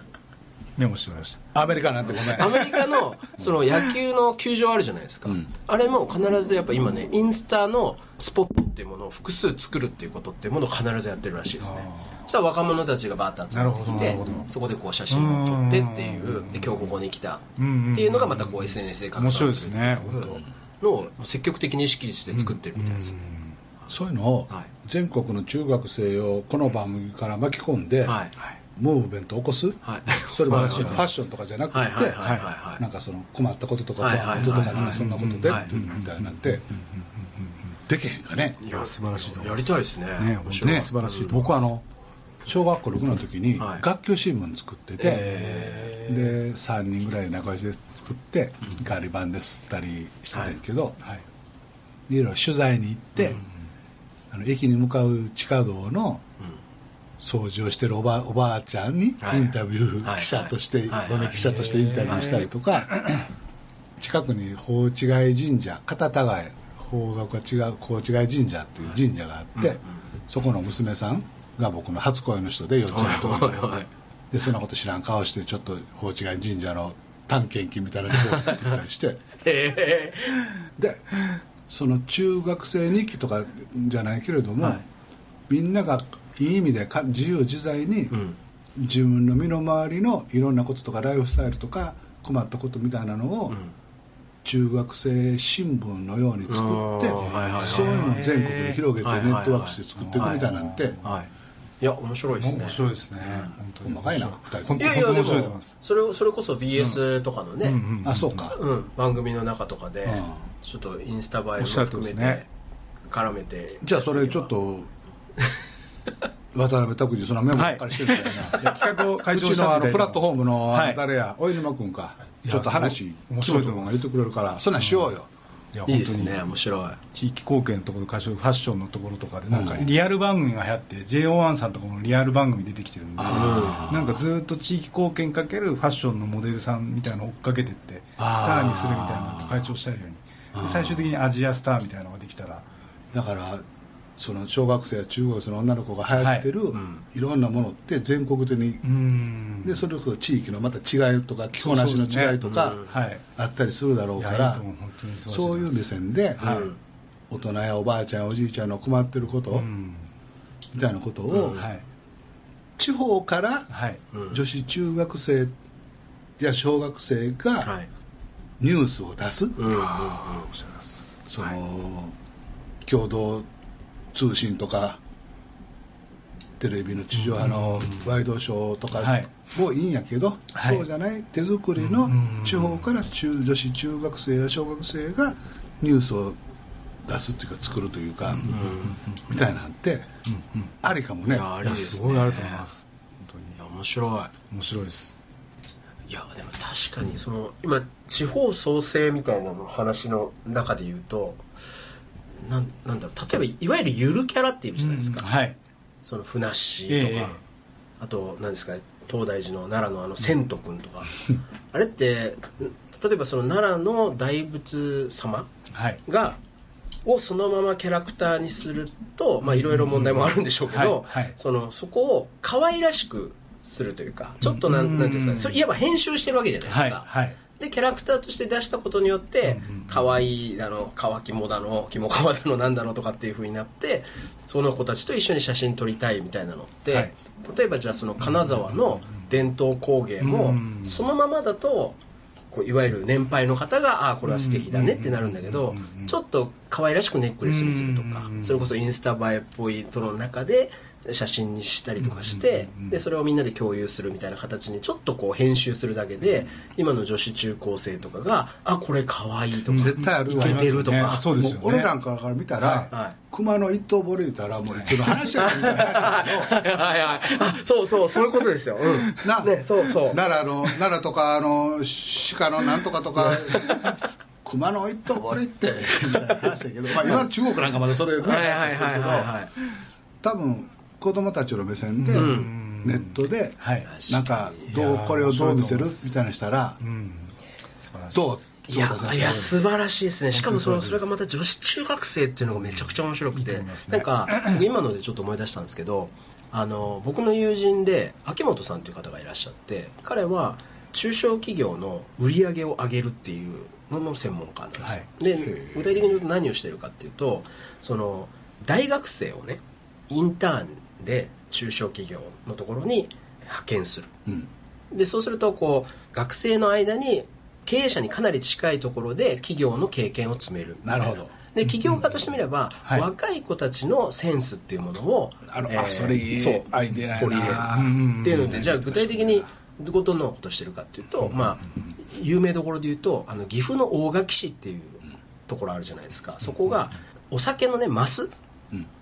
メモしてました。アメリカなんてごめん。アメリカのその野球の球場あるじゃないですか、うん。あれも必ずやっぱ今ねインスタのスポットっていうものを複数作るっていうことっていうものを必ずやってるらしいですね。あそしたら若者たちがバーッと集まってきてそこでこう写真を撮ってっていう。で今日ここに来た。っていうのがまたこう SNS で拡散すすねっていうのを積極的に意識して作ってるみたいですね、そういうのをはい。全国の中学生をこの番組から巻き込んで、はいムーブメントを起こす、はい。それは素晴らしいファッションとかじゃなくて、はいはいはいはいはい。なんかその困ったこととかはいはいはい不安とかなんかそんなことでみたいなんてできへんかね。いや素晴らしいと思いやます。りたいですね。ね面白いね。素晴らしいと思います。僕あの小学校6の時にはい。学級新聞作ってて、えで3人ぐらい仲良しで作ってガリ版で吸ったりしてたんやけど、はい。でいろいろ取材に行って、あの駅に向かう地下道の掃除をしてるおばおばあちゃんにはい。インタビューはい。記者としてはい。豆記者としてインタビューしたりとか近くに法違い神社片田貝方角が違う法違い神社という神社があって、そこの娘さんが僕の初恋の人で幼稚園のでそんなこと知らん顔してちょっと法違い神社の探検記みたいなところを作ったりして。え。でその中学生日記とかじゃないけれども、はい。みんながいい意味でか自由自在に、自分の身の回りのいろんなこととかライフスタイルとか困ったことみたいなのを、うん。中学生新聞のように作って、そういうのを全国で広げてネットワークして作っていくみたいなんて、はいいや面白いですね。面白いですね。本当に。細かいな二人。本当にいやいやでもそれをそれこそ BS とかのね、あそうか、うん。番組の中とかで、うん。ちょっとインスタ映えも含めて、絡めて。じゃあそれちょっと 渡辺拓司そのメモばっかりしてるみたいな、い。や企画を会う長ちのあのプラットフォームのあはい。の誰や、大沼君か。いやちょっと話面白いと思います。木本君が言ってくれるからそんなんしようよ、いやい。いですね面白い。地域貢献のところ会場ファッションのところとかでなんかうん。リアル番組が流行って JO1 さんとかもリアル番組出てきてるんでなんかずっと地域貢献かけるファッションのモデルさんみたいなのを追っかけてってスタあーーにするみたいな会長したいように。最終的にアジアスターみたいなのができたら。だからその小学生や中学生の女の子が流行ってる、はい。いうん。ろんなものって全国的に、うん。でそれこそ地域のまた違いとか着こなしの違いとか、はい。あったりするだろうからそういう目線で、はい。うん大人やおばあちゃんおじいちゃんの困ってること、うん。みたいなことを、地方から女子中学生や小学生がはい。ニュースを出す、その、共同通信とかテレビの地上波のワイドショーとかはい。もいいんやけど、はい。そうじゃない手作りのうん地方から中女子中学生や小学生がニュースを出すっていうか作るというか、うんみたいなんてありかもね。ありすごいあると思います。本いや面白当に面白いです。いいやでも確かにその今地方創生みたいなの話の中で言うとなんなんだろう例えばいわゆるゆるキャラっているじゃないですか、うんはい。そのふなっしーとか、ええ。あと何ですか東大寺の奈良のあの千と君とか、あれって例えばその奈良の大仏様はい。がをそのままキャラクターにするとまあいろいろ問題もあるんでしょうけど、はい。はい。そのそこを可愛らしくするというかちょっとなん,、うん。なんていうんですかそれいわば編集してるわけじゃないですか、はい。はいでキャラクターとして出したことによって可愛いだの乾きもだの肝皮だのなんだのとかっていう風になってその子たちと一緒に写真撮りたいみたいなのって、はい。例えばじゃあその金沢の伝統工芸もうんそのままだとこういわゆる年配の方がああこれは素敵だねってなるんだけどうんちょっと可愛らしくネックレスにするとかうんそれこそインスタ映えっぽいとの中で写真にしたりとかしてうんでそれをみんなで共有するみたいな形にちょっとこう編集するだけで今の女子中高生とかがあこれ可愛いとか絶対ある。わいけてるとか。そうです俺なんかから見たら、はい。熊の一頭掘り言ったらもう一度話やみたいな。話だけどはいはい。はいあそうそうそういうことですよ、うん、なねそうそう。奈良の奈良とかあの鹿のなんとかとか 熊の一頭掘りってみたいな話だけど、まあ、今の中国なんかまだそれねはいはいはいはいはい。多分子供たちの目線でうん。ネットではい。なんかどうこれをどう見せる？みたいなしたらどう？いやいや素晴らしいですね。しかもそのそれがまた女子中学生っていうのがめちゃくちゃ面白くて、ね。なんか僕今のでちょっと思い出したんですけどあの僕の友人で秋元さんという方がいらっしゃって彼は中小企業の売り上げを上げるっていうのの専門家なんですよ、はい。で具体的に言うと何をしてるかっていうとその大学生をねインターンで中小企業のところに派遣する。うん。でそうするとこう学生の間に経営者にかなり近いところで企業の経験を積める。なるほど。で企業家としてみれば、はい。若い子たちのセンスっていうものを、あのあそれいいそうアイデア取り入れるうんっていうのでじゃあ具体的にどことのことしてるかっていうと、まあ、有名どころで言うとあの岐阜の大垣市っていうところあるじゃないですか。そこがお酒のねマスうん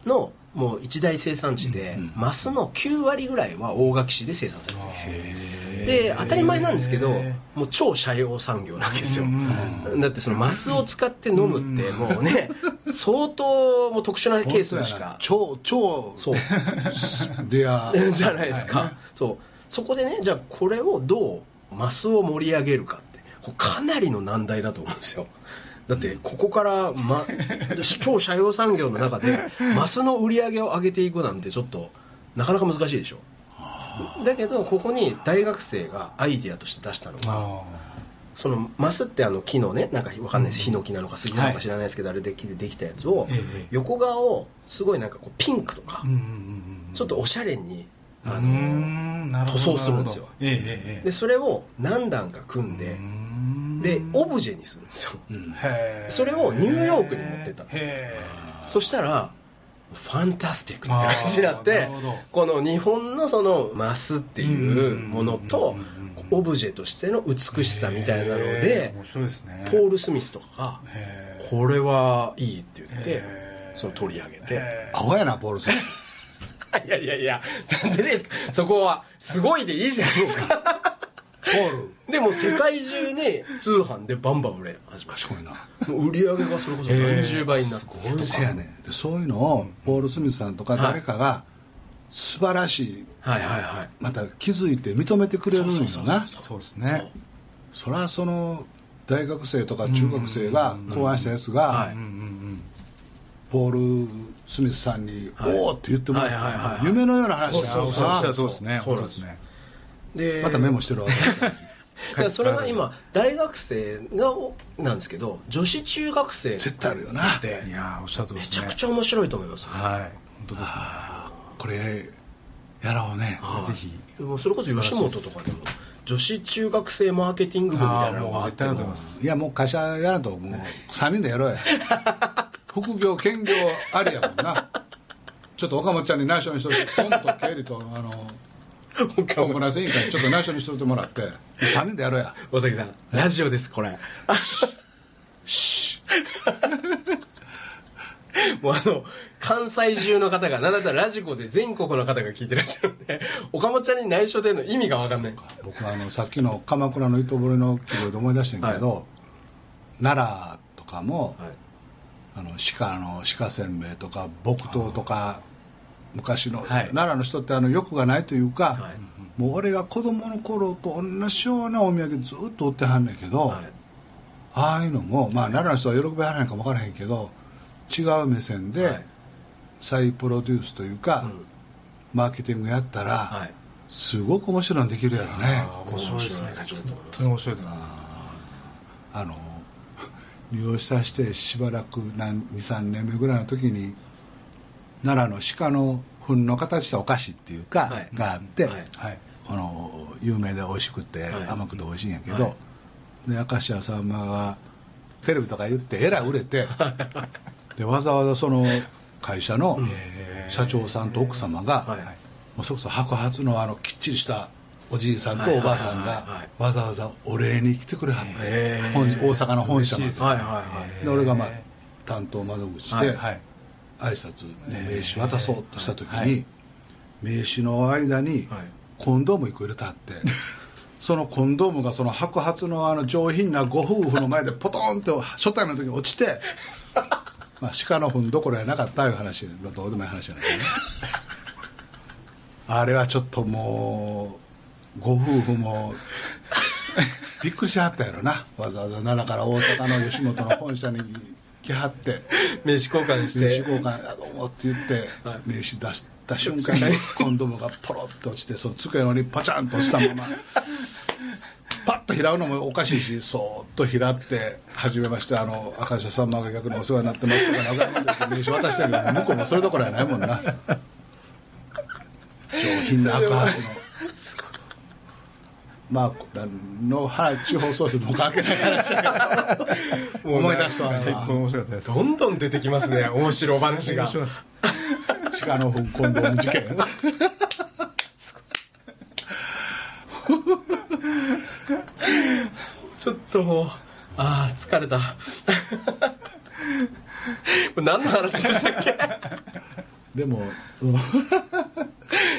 のもう一大生産地で、うんマスの9割ぐらいは大垣市で生産されてるんですよ。へで当たり前なんですけどへもう超社用産業なわけですよ。うんだってそのマスを使って飲むってもうね相当もう特殊なケースしか超超そう。レアじゃないですか、そう。そこでねじゃあこれをどうマスを盛り上げるかってかなりの難題だと思うんですよだってここから、ま、超社用産業の中でマスの売り上げを上げていくなんてちょっとなかなか難しいでしょ。だけどここに大学生がアイディアとして出したのがあそのマスってあの木のねなんかわかんないです。ヒノキなのか杉なのか知らないですけど、あれで木でできたやつをええ横側をすごいなんかこうピンクとかちょっとおしゃれにあの塗装するんですよ。でそれを何段か組んでででオブジェにするんですよ。うん。それをニューヨークに持ってったんですよ。へそしたらファンタスティックな感じになってなるほど。この日本のそのマスっていうものとオブジェとしての美しさみたいなのへでね。ポール・スミスとかがこれはいいって言ってその取り上げて。アホやなポールさん いやいやいやなんでですか？そこはすごいでいいじゃないですか でも世界中に通販でバンバン売れ始めた。賢いな。売り上げがそれこそ何十倍になってとか。せやねそういうのをポール・スミスさんとか誰かが素晴らしいはいはいはい。また気づいて認めてくれるんよな。そうですね。そりゃその大学生とか中学生が考案したやつが、ポール・スミスさんに「はい。おお!」って言ってもらった夢のような話やそうそうですね。そうですねでまたメモしてるわ だからそれが今大学生がなんですけど女子中学生絶対あるよな。でいやーおっしゃるとおりめちゃくちゃ面白いと思います、はい本当ですね。これやろうね。はい。ぜひ。それこそ吉本とかでも女子中学生マーケティング部みたいなのがあってもいます。いやもう会社やらんともう 3人でやろうや副業兼業ありやもんな。ちょっと岡本ちゃんに内緒にしといて損と経理とあのコンプライアンス委員会にちょっと内緒にしといてもらって3人でやろうや。大崎さんラジオですこれ。もうあの関西中の方がなんだったらラジコで全国の方が聞いてらっしゃるんで岡本ちゃんに内緒での意味が分かんない。です僕はあのさっきの鎌倉の糸掘りの記号で思い出してんけど、奈良とかもはい。あの鹿の鹿せんべいとか木刀とか昔の、はい。奈良の人ってあの欲がないというか、はい。もう俺が子供の頃と同じようなお土産ずっと売ってはんねんけど、はい。ああいうのも、まあ、奈良の人は喜びはらないか分からへんけど違う目線ではい。再プロデュースというか、うん。マーケティングやったら、はい。すごく面白いのできるやろね面白いですね。面白いす当に面白いと思いますあの利用したしてしばらく23年目ぐらいの時に奈良の鹿の糞の形したお菓子っていうか、はい。があって、はい。はい。あの有名で美味しくて、はい。甘くて美味しいんやけど、はい。で明石家さんまがテレビとか言ってえらい売れてでわざわざその会社の社長さんと奥様が、はい。もうそれこそ白髪のあのきっちりしたおじいさんとおばあさんがはい。わざわざお礼に来てくれはって大阪の本社までで俺がまあ担当窓口ではい。はい挨拶の名刺渡そうとした時はいに名刺の間にはい。コンドーム1個入れたって そのコンドームがその白髪のあの上品なご夫婦の前でポトンって初対面の時に落ちて まあ鹿の糞どころやなかったいう話まあどうでもいい話じゃないけどね。あれはちょっともうご夫婦もびっくりしはったやろな。わざわざ奈良から大阪の吉本の本社に来はって。名刺交換して。名刺交換あどうもって言って、はい。名刺出した瞬間にコンドームがポロッと落ちてその机の上にパチャンとしたまま パッと拾うのもおかしいしそーっと拾って「はじめましてあの赤石さんまが逆にお世話になってます」とか名刺渡してるけど向こうもそれどころやないもんな。上品な赤髪の。まあ、何の話地方創生とも関係ない話だけど 思い出したわ最高面白かったですどんどん出てきます。ね面白話が。鹿の糞コンドーム事件。ちょっともうああ疲れた。何の話でしたっけ？でも、うん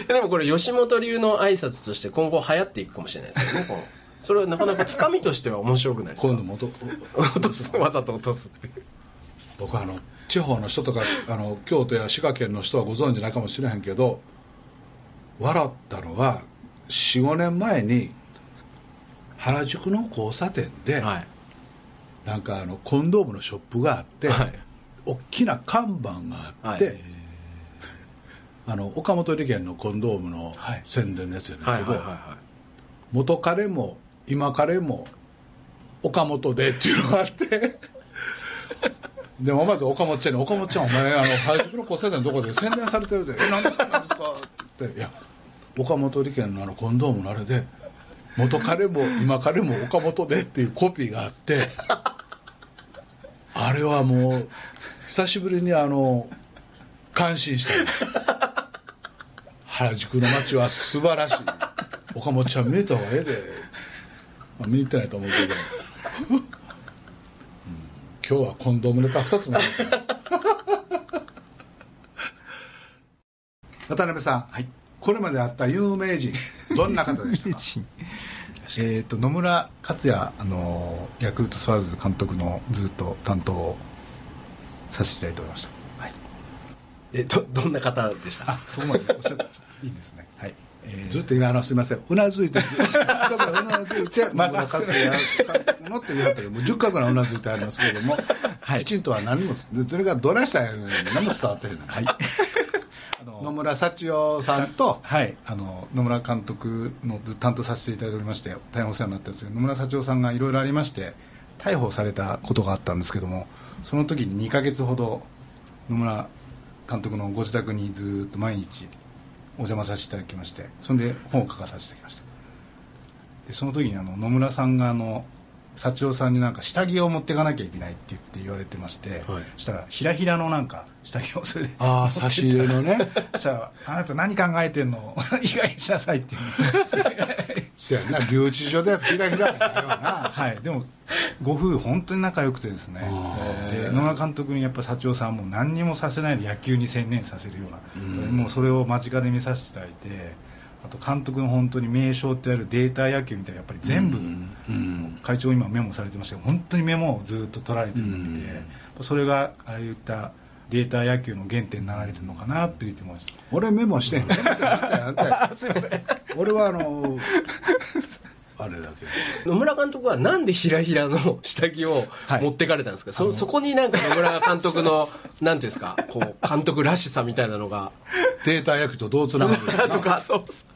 でもこれ吉本流の挨拶として今後流行っていくかもしれないですよねそれはなかなかつかみとしては面白くないですか？今度も落と落とすわざと落とすって僕あの地方の人とかあの京都や滋賀県の人はご存知ないかもしれへんけど笑ったのは45年前に原宿の交差点で、はい。なんかあのコンドームのショップがあって、はい。大きな看板があって、はいあの岡本利権のコンドームのはい。宣伝のやつやねんけど、元彼も今彼も岡本でっていうのがあって でもまず岡本ちゃんに「岡本ちゃんお前あの原宿の交差点のとこで宣伝されてるで。え何ですか何ですか?」って「いや岡本利権のあのコンドームのあれで元彼も今彼も岡本で」っていうコピーがあってあれはもう久しぶりにあの感心した原宿の街は素晴らしい。岡本ちゃん見えた方がええで、まあ、見に行ってないと思うけど、うん。今日はコンドームネタ2つ目 渡辺さん、はい。これまであった有名人どんな方でしたか？えー、と野村克也あのヤクルトスワローズ監督のずっと担当をさせていただいておりました、えど どんな方でした？あそこまでおっしゃってました。いいですね。はい、えー。ずっと今あのすみません。うなずいてずっとうなずいて ま野村克也やったのって言われたけどもう10回ぐらいうなずいてありますけども、はい。きちんとは何もそれがどないしたんや何も伝わってへんね んはい。あの野村幸代さんとはい、あの野村監督のずっと担当させていただいておりまして大変お世話になったんですけど野村幸男さんがいろいろありまして逮捕されたことがあったんですけどもその時に2ヶ月ほど野村監督のご自宅にずっと毎日お邪魔させていただきましてそれで本を書かさせていただきました。でその時にあの野村さんがあの幸男さんになんか下着を持っていかなきゃいけないって言って言われてまして、はい。そしたらひらひらのなんか下着をそれでああ差し入れのね。そしたら「あなた何考えてんの？意外にしなさい」っていうそやな留置所でひらひらやよな。はいでもご夫婦本当に仲良くてですね。野村監督にやっぱ社長さんも何にもさせないで野球に専念させるような、うん。もうそれを間近で見させていただいてあと監督の本当に名称ってあるデータ野球みたいなやっぱり全部、うん。うん。会長今メモされてましたけど本当にメモをずっと取られてるので、それがああいったデータ野球の原点になられてるのかなって言ってました俺メモしてん。メモしてん。俺はあの あれだけど。野村監督はなんでひらひらの下着をはい。持ってかれたんですか、あのそそこになんか野村監督の なんていうんですか？こう監督らしさみたいなのが。データ野球とどうつながるのか。とかそうそう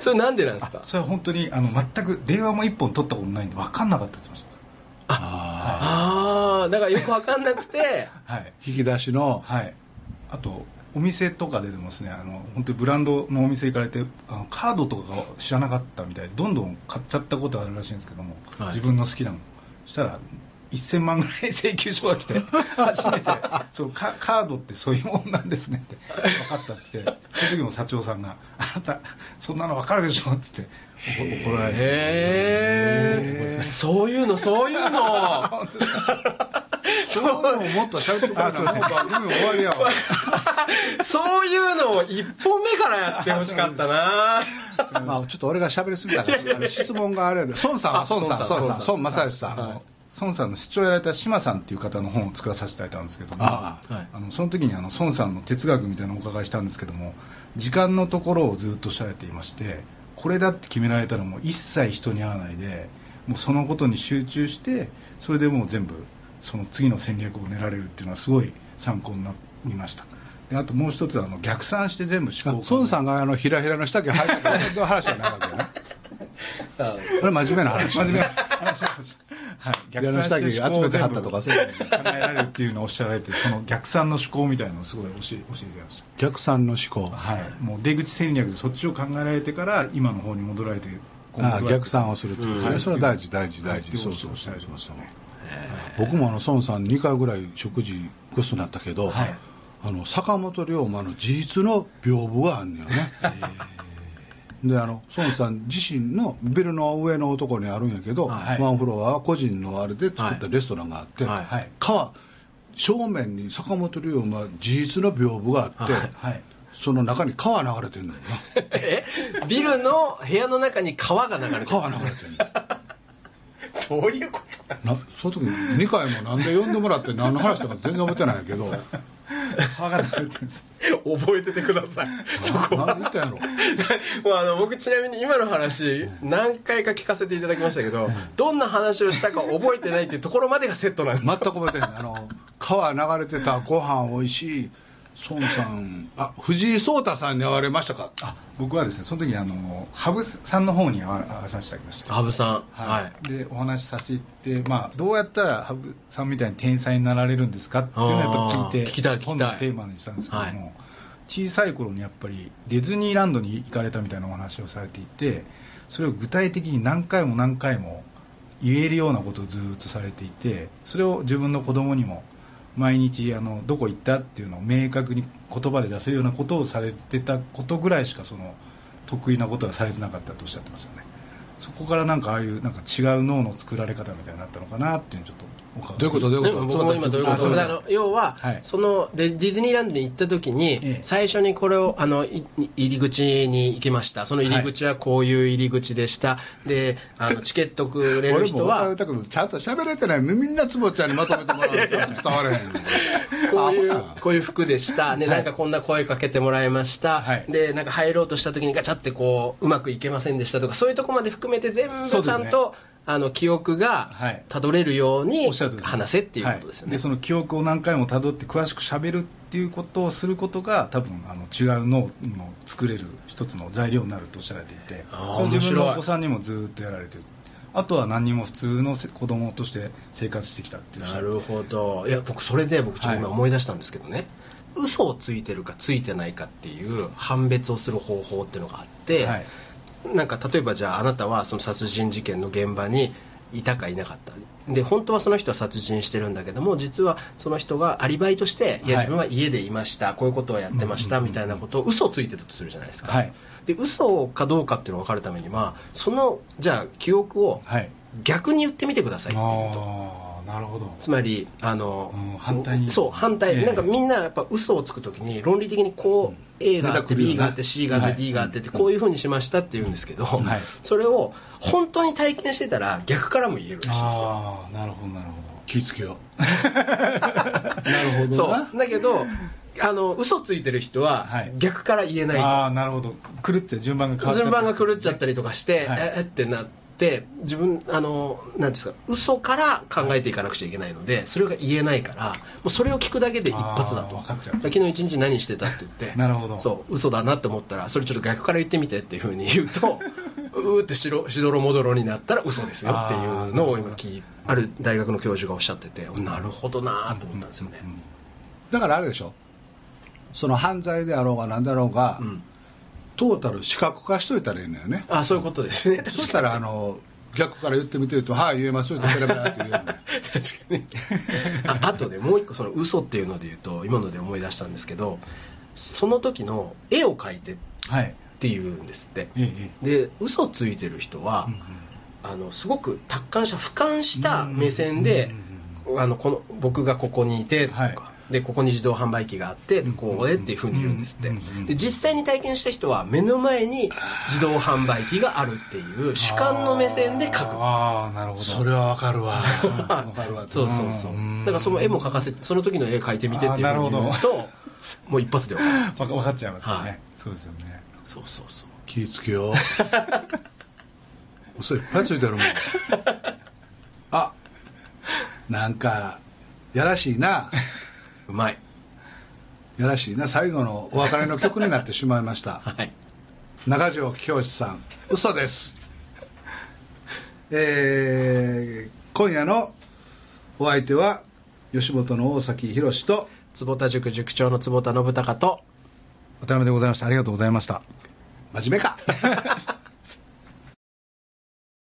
それなんでなんですか？それは本当にあの全く電話も一本取ったことないんで分かんなかったって言ってましあああだからよく分かんなくて。たはい。ー引き出しの。はい、あとお店とかででもですね。あの本当にブランドのお店行かれてあのカードとかが知らなかったみたいでどんどん買っちゃったことがあるらしいんですけども、はい。自分の好きなものそしたら1000万ぐらい請求書が来て 初めてそうカカードってそういうもんなんですねって分かったって言ってその時も社長さんが「あなたそんなの分かるでしょ」って言って怒怒られてへえそういうのそういうのそういうのをもっと喋ってくれな。あそうですね。もう番組終わりやわそういう。のを1本目からやってほしかったなまあちょっと俺が喋りすぎたから質問があれで孫さんは孫さん孫さん孫正義さん、孫さんの出張やられた志麻さんっていう。方の本を作らさせていただいたんですけどもあはいあのその時にあの孫さんの哲学みたいなのをお伺いしたんですけども時間のところをずっとしゃられていましてこれだって決められたらもう。一切人に会わないでもう。そのことに集中してそれでもう。全部その次の戦略を練られるっていうのはすごい参考になりました。であともう一つあの逆算して全部思考孫さんがあのひらひらの下着履いてる話じゃないわけよね。あそれ真面目な話。真面目な話。はい、いらの下着集めてはったとかそういうの考えられるっていうのをおっしゃられてその逆算の思考みたいなのをすごい教え教えてくれました逆算の思考はい、もう出口戦略でそっちを考えられてから今の方に戻られてああ逆算をするとね、うんそれは大事大事大事、はいそうそうおっしゃられてましたね僕もあの孫さん2回ぐらい食事ごちそうになったけど、はい。あの坂本龍馬の事実の屏風があるんよね。であの孫さん自身のビルの上のところにあるんやけど、はい。ワンフロアは個人のあれで作ったレストランがあって、はい。はい。川正面に坂本龍馬事実の屏風があって、はい。はい。その中に川流れてるのよな。え？ビルの部屋の中に川が流れてる川流れてるのどういうことななその時に2回もなんで呼んでもらって何の話とか全然覚えてないけど。んです。覚えててください。そこは。なんで言ったんやろ？もうあの僕ちなみに今の話何回か聞かせていただきましたけどどんな話をしたか覚えてないっていうところまでがセットなんです全く覚えてない。あの川流れてたご飯美味しい孫さん。あ藤井聡太さんに会われましたか？あ僕はですねその時にあの羽生さんの方に会わ会わさせていただきました。羽生さん。ははい。い、でお話しさせて、まあ、どうやったら羽生さんみたいに天才になられるんですかっていうのをやっぱ聞いて聞きたい聞きたい。本のテーマにしたんですけども、はい。小さい頃にやっぱりディズニーランドに行かれたみたいなお話をされていてそれを具体的に何回も何回も言えるようなことをずっとされていてそれを自分の子供にも毎日あのどこ行ったっていうのを明確に言葉で出せるようなことをされてたことぐらいしかその得意なことはされてなかったとおっしゃってますよね。そこからなんかああいうなんか違う脳の作られ方みたいになったのかなっていうのちょっとどういうこと？どういうこと？僕も今どういうこと？あの要は、はい。そのでディズニーランドに行った時に、ええ。最初にこれをあのい入り口に行きました。その入り口はこういう入り口でした、であのチケットくれる人はちゃんと喋れてない。みんなつぼちゃんにまとめてもらうと 伝われへんねんこういうあこういう服でした、ねなんかこんな声かけてもらいました、はい。でなんか入ろうとした時にガチャってこううまくいけませんでしたとかそういうとこまで含めて全部ちゃんと、あの記憶がはい。たどれるように話せっていうことですよね、はい、でその記憶を何回もたどって詳しくしゃべるっていうことをすることが多分あの違う脳の作れる一つの材料になるとおっしゃられていてそ自分のお子さんにもずっとやられてる。あとは何にも普通のせ子供として生活してきたっていう。なるほど。いや僕それで僕ちょっと今思い出したんですけどね、嘘をついてるかついてないかっていう判別をする方法っていうのがあって、はいなんか例えばじゃああなたはその殺人事件の現場にいたかいなかった。で本当はその人は殺人してるんだけども実はその人がアリバイとしてい。やはい自分は家でいました。こういうことをやってましたみたいなことを嘘をついてたとするじゃないですか、はい。で嘘かどうかっていうのが分かるためにはそのじゃあ記憶をはい。逆に言ってみてくださいっていうとなるほど。つまりあの、うん反対に。そう反対、ええ。なんかみんなやっぱ嘘をつくときに論理的にこう、A があって B があって C があって、はい。D があってってこういうふうにしましたって言うんですけど、はい。それを本当に体験してたら逆からも言えるらしいんですよ。ああなるほどなるほ気ぃつけよ。う なるほどそなう。だけどあの嘘ついてる人ははい。逆から言えないどと、ああなるほど。狂っちゃう順番が変わっ順番が狂っちゃったりとかして、はい。ええってなって自分あのなんていうんですか嘘から考えていかなくちゃいけないのでそれが言えないからもうそれを聞くだけで一発だと。あー分かっちゃう。昨日一日何してたって言って なるほど。そう嘘だなって思ったらそれちょっと逆から言ってみてっていうふうに言うと うーってしろしどろもどろになったら嘘ですよっていうのを今聞いある大学の教授がおっしゃっててなるほどなと思ったんですよね、うんうんだからあれでしょ。その犯罪であろうが何だろうが、うんトータル視覚化しといたらいいのよね。あそういうことですね。そしたらあの逆から言ってみてると「はい言えますよ」ってペラペラって言う 確かに。ああとでもう一個その嘘っていうので言うと今ので思い出したんですけどその時の絵を描いてっはい。ていうんですって。えええで嘘ついてる人はえ、うんうん。あのすごく達観した俯瞰した目線で、あのこの僕がここにいてとか、はいでここに自動販売機があってうん。こうでっていうふうに言うんですって。で実際に体験した人は目の前に自動販売機があるっていう主観の目線で描く。ああなるほど。それはわかるわ。わかるわ。そうそうそう。うん。だからその絵も描かせその時の絵描いてみてっていうふうに言うともう一発で分かる。わか分かっちゃいますよね、はい。そうですよね。そうそうそう。気ぃつけよう。嘘いっぱいついてるもん。あなんかやらしいなうまい。やらしいな。最後のお別れの曲になってしまいました。はい。中条清さん。嘘です。えー今夜のお相手は吉本の大崎宏と坪田塾塾長の坪田信孝と渡辺でございました。ありがとうございました。真面目か